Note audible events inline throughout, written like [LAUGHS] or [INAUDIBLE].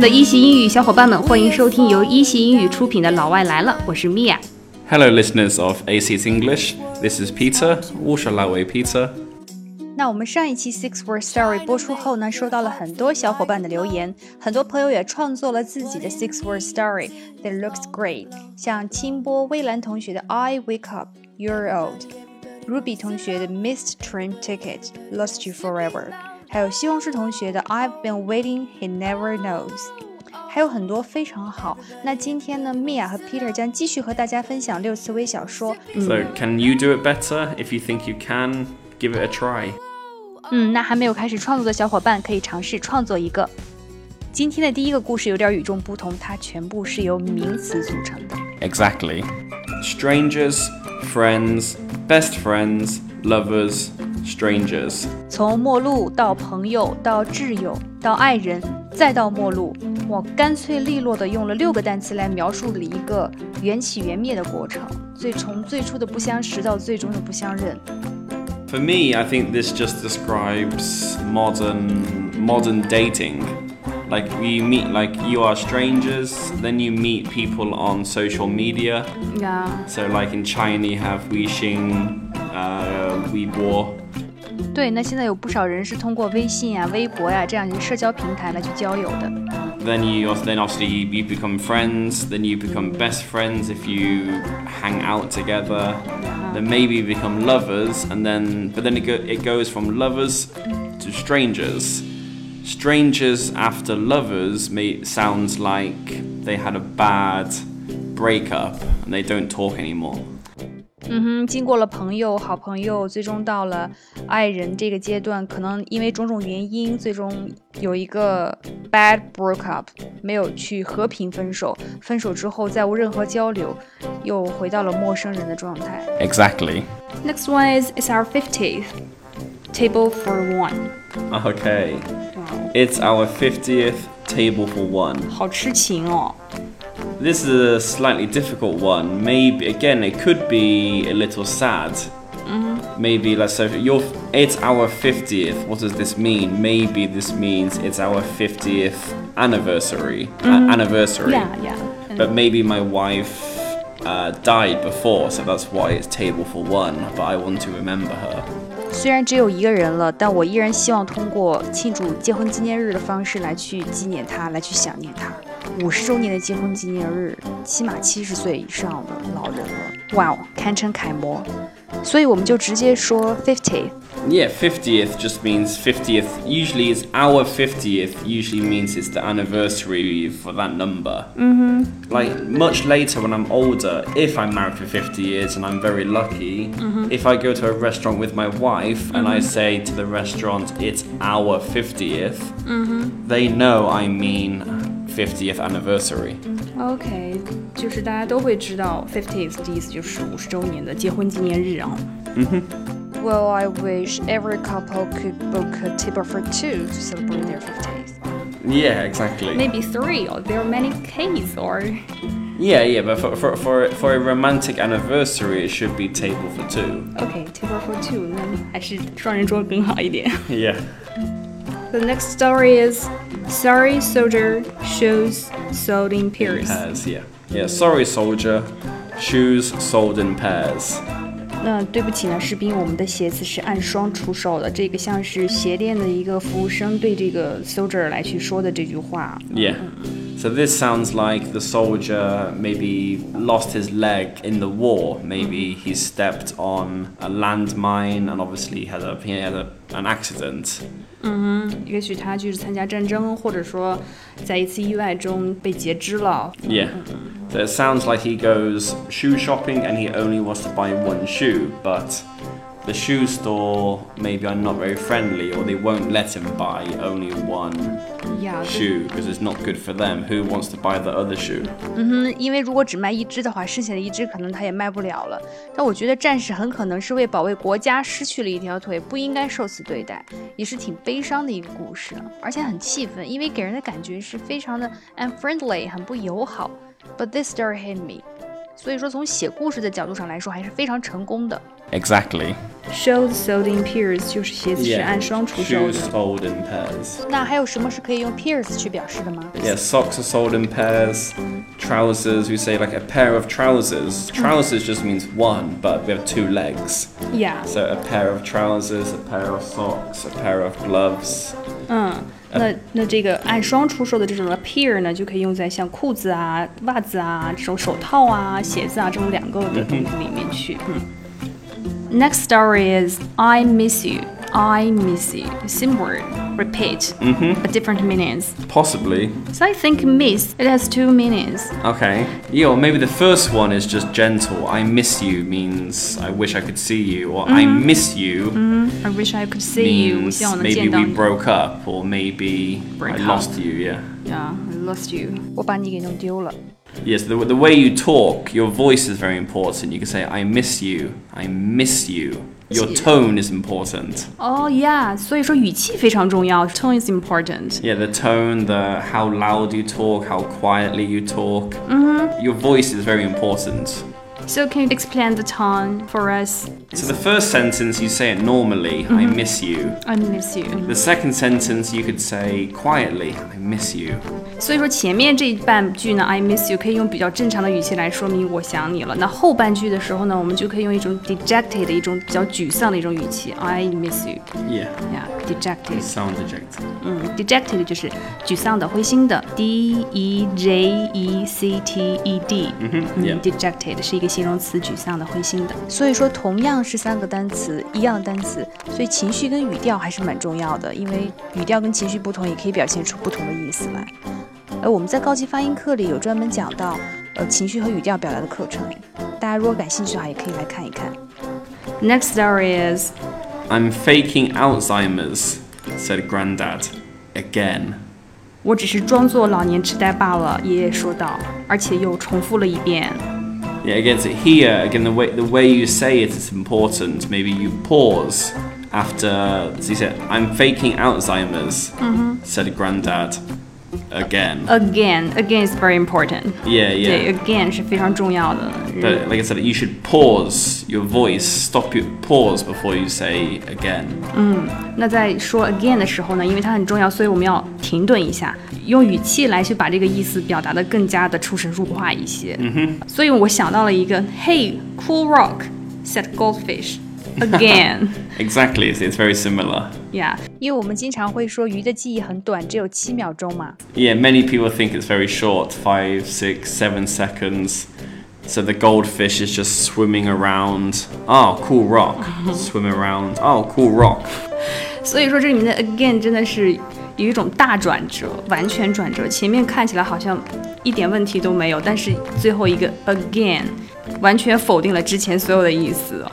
的一席英语小伙伴们，欢迎收听由一席英语出品的《老外来了》，我是 Mia。Hello, listeners of Aseat English. This is Peter. 我是老外 Peter。那我们上一期 Six Word Story 播出后呢，收到了很多小伙伴的留言，很多朋友也创作了自己的 Six Word Story。That looks great，像清波微澜同学的 I wake up, you're old，Ruby 同学的 Missed train ticket, lost you forever。还有西红柿同学的 I've Been Waiting He Never Knows。还有很多非常好。那今天呢，Mia 和 Peter 将继续和大家分享六次微小说。 So, can you do it better? If you think you can, give it a try. 嗯，那还没有开始创作的小伙伴可以尝试创作一个。今天的第一个故事有点与众不同，它全部是由名词组成的。 Exactly. Strangers, friends, best friends, lovers, strangers. 从陌路到朋友，到挚友，到爱人，再到陌路，我干脆利落的用了六个单词来描述了一个缘起缘灭的过程，最从最初的不相识到最终的不相认。 For me, I think this just describes modern modern dating. Like you meet like you are strangers, then you meet people on social media. 呀、 So like in China you have Weixin, uh, Weibo. 对，那现在有不少人是通过微信啊、微博呀、这样一些社交平台来去交友的。 Then you then obviously you become friends. Then you become best friends if you hang out together. Then maybe you become lovers, and then but then it go, it goes from lovers to strangers. Strangers after lovers may sounds like they had a bad breakup and they don't talk anymore. 嗯哼，经过了朋友、好朋友，最终到了爱人这个阶段，可能因为种种原因，最终有一个 bad breakup，没有去和平分手。分手之后再无任何交流，又回到了陌生人的状态。 Exactly. Next one is it's our 50th table for one. Okay. It's our 50th table for one. 好痴情哦。 This is a slightly difficult one. Maybe again, it could be a little sad. Maybe let's say your it's our 50th. What does this mean? Maybe this means it's our 50th anniversary. a- anniversary. Yeah, yeah. But maybe my wife uh, died before, so that's why it's table for one. But I want to remember her. 虽然只有一个人了，但我依然希望通过庆祝结婚纪念日的方式来去纪念他，来去想念他。 五十周年的结婚纪念日，起码七十岁以上的老人了，哇哦，堪称楷模。所以我们就直接说 fifty。 Yeah, 50th just means 50th. Usually it's our 50th, usually means it's the anniversary for that number. Mm-hmm. Like much later when I'm older, if I'm married for 50 years and I'm very lucky, if I go to a restaurant with my wife and I say to the restaurant, it's our 50th, they know I mean 50th anniversary. OK，就是大家都会知道 50th 的意思就是五十周年的结婚纪念日啊。 Well, I wish every couple could book a table for two to celebrate their 50th. Yeah, exactly. Maybe three, or there are many cases, or Yeah, yeah, but for, for, for, for a romantic anniversary, it should be table for two. OK table for two，那还是双人桌更好一点。 Yeah. The next story is Sorry Soldier shoes sold in pairs. Pairs, yeah. Yeah, sorry, soldier. Shoes sold in pairs. 那对不起呢，士兵，我们的鞋子是按双出售的。这个像是鞋店的一个服务生对这个 soldier 来去说的这句话。 Yeah. So this sounds like the soldier maybe lost his leg in the war. Maybe he stepped on a landmine and obviously had a he had a, an accident. 也许他就是参加战争，或者说在一次意外中被截肢了。 Yeah. So it sounds like he goes shoe shopping and he only wants to buy one shoe, but the shoe store maybe are not very friendly or they won't let him buy only one Yeah, shoe because it's not good for them. Who wants to buy the other shoe? 嗯哼，因为如果只卖一只的话，剩下的一只可能他也卖不了了。但我觉得战士很可能是为保卫国家失去了一条腿，不应该受此对待，也是挺悲伤的一个故事，而且很气愤，因为给人的感觉是非常的 unfriendly，很不友好。But this story hit me. 所以说从写故事的角度上来说，还是非常成功的。 Exactly. Shoes sold in pairs 就是鞋子是按双出售 Shoes 的。 sold in pairs. 那还有什么是可以用 pairs 去表示的吗？ Yeah, socks are sold in pairs. Trousers, we say like a pair of trousers. Trousers just means one, but we have two legs. Yeah， So a pair of trousers, a pair of socks, a pair of gloves. 嗯，那那这个按双出售的这种的 pair 呢，就可以用在像裤子啊、袜子啊、这种手套啊、鞋子啊这种两个的东西里面去。嗯。 Next story is I miss you. I miss you. Same word. Repeat. But different meanings. Possibly. So I think miss it has two meanings. Okay. Yeah, or maybe the first one is just gentle. I miss you means I wish I could see you, or I miss you I wish I could see you. 我 means 希望我能 maybe 见到 we 你。 broke up, or maybe Break I up. lost you. Yeah. Yeah, I lost you. 我把你给弄丢了。 Yes, the, the way you talk, your voice is very important. You can say, I miss you, I miss you. Your tone is important. Oh yeah，所以说语气非常重要，tone is important。 Yeah, the tone, the how loud you talk, how quietly you talk. Your voice is very important. So can you explain the tone for us? So the first sentence you say it normally, I miss you. I miss you. The second sentence you could say quietly, I miss you. 所以说前面这一半句呢，I miss you 可以用比较正常的语气来说明我想你了。那后半句的时候呢，我们就可以用一种 dejected 的一种比较沮丧的一种语气，I miss you。 Yeah, Yeah, dejected。 sound eject. 嗯，dejected 就是沮丧的、灰心的，D E J E C T E D。嗯 yeah. dejected 是一个形容词， 沮丧的、灰心的。所以说，同样是三个单词，一样的单词，所以情绪跟语调还是蛮重要的，因为语调跟情绪不同，也可以表现出不同的意思来。而我们在高级发音课里有专门讲到，呃，情绪和语调表达的课程，大家如果感兴趣的话，也可以来看一看。Next story is I'm faking Alzheimer's, said Granddad，Again. 我只是装作老年痴呆罢了，爷爷说道，而且又重复了一遍。Yeah, again, so here, again, the way, the way you say it is important. Maybe you pause after, so you said, I'm faking Alzheimer's, mm-hmm. said Grandad Again. Again, again is very important. Yeah, 对 yeah. ，again 是非常重要的。 But like I said, you should pause your voice, stop your pause before you say again. 那在说 again 的时候呢，因为它很重要，所以我们要停顿一下，用语气来去把这个意思表达的更加的出神入化一些。嗯哼。所以我想到了一个，Hey, cool rock, said goldfish. [LAUGHS] Again, Exactly, so it's very similar. yeah. 因为我们经常会说鱼的记忆很短，只有七秒钟嘛。 Yeah, many people think it's very short five, six, seven seconds. So the goldfish is just swimming around. Oh, cool rock. [LAUGHS] Swim around. Oh, cool rock. [LAUGHS] 所以说这里面的 again 真的是有一种大转折，完全转折。前面看起来好像一点问题都没有，但是最后一个 again 完全否定了之前所有的意思哦。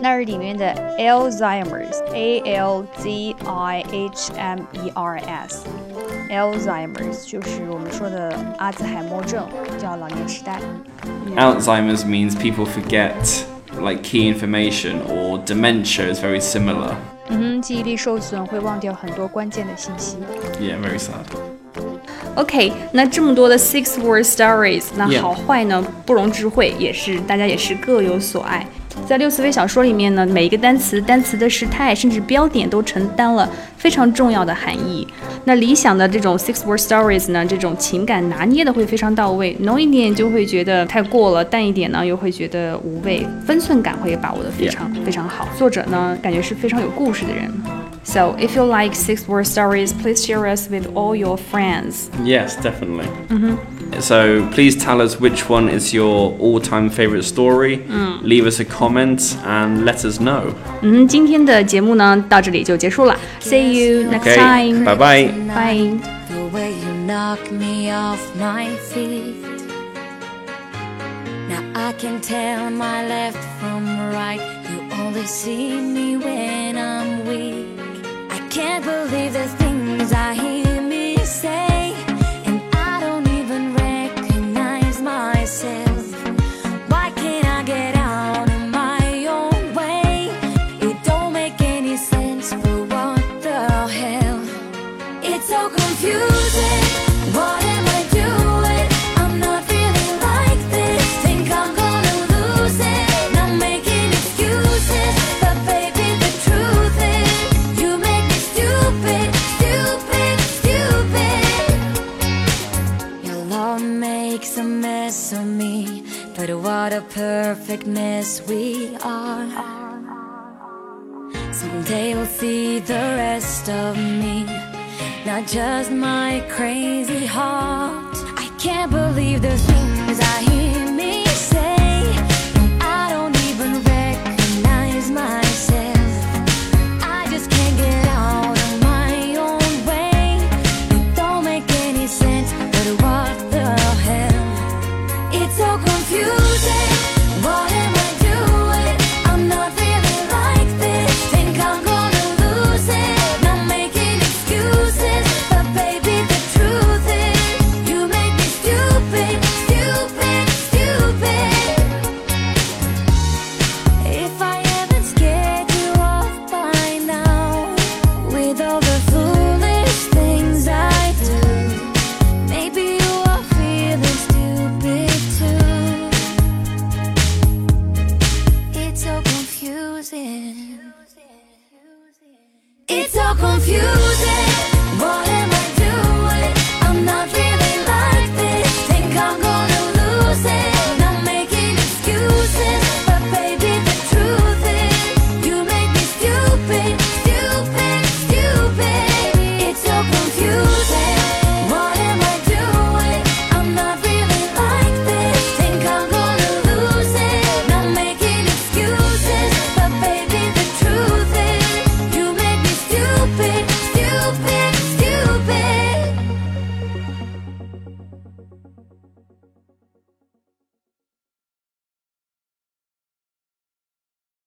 那是里面的 Alzheimer's，A L Z I H M E R S，Alzheimer's 就是我们说的阿兹海默症，叫老年痴呆。 Alzheimer's means people forget like key information, or dementia is very similar. 嗯哼，记忆力受损会忘掉很多关键的信息。 Yeah, very sad. OK，那这么多的 six word stories，那 Yeah. 好坏呢不容置喙，也是大家也是各有所爱。 在六思维小说里面呢，每一个单词、单词的时态，甚至标点都承担了非常重要的含义。那理想的这种 six word stories 呢，这种情感拿捏的会非常到位，浓一点就会觉得太过了，淡一点呢又会觉得无味，分寸感会把握的非常非常好。作者呢，感觉是非常有故事的人。So if you like six word stories, please share us with all your friends. Yes, definitely. So please tell us which one is your all-time favorite story. Leave us a comment and let us know. 嗯，今天的节目呢到这里就结束了。See you next Okay, time. bye bye. Bye. The way you knock me off my feet. Now I can tell my left from right. You only see me when I'm weak. I can't believe the a mess of me, but what a perfect mess we are. Someday you'll see the rest of me, not just my crazy heart. I can't believe there's. losing. It's all confusing.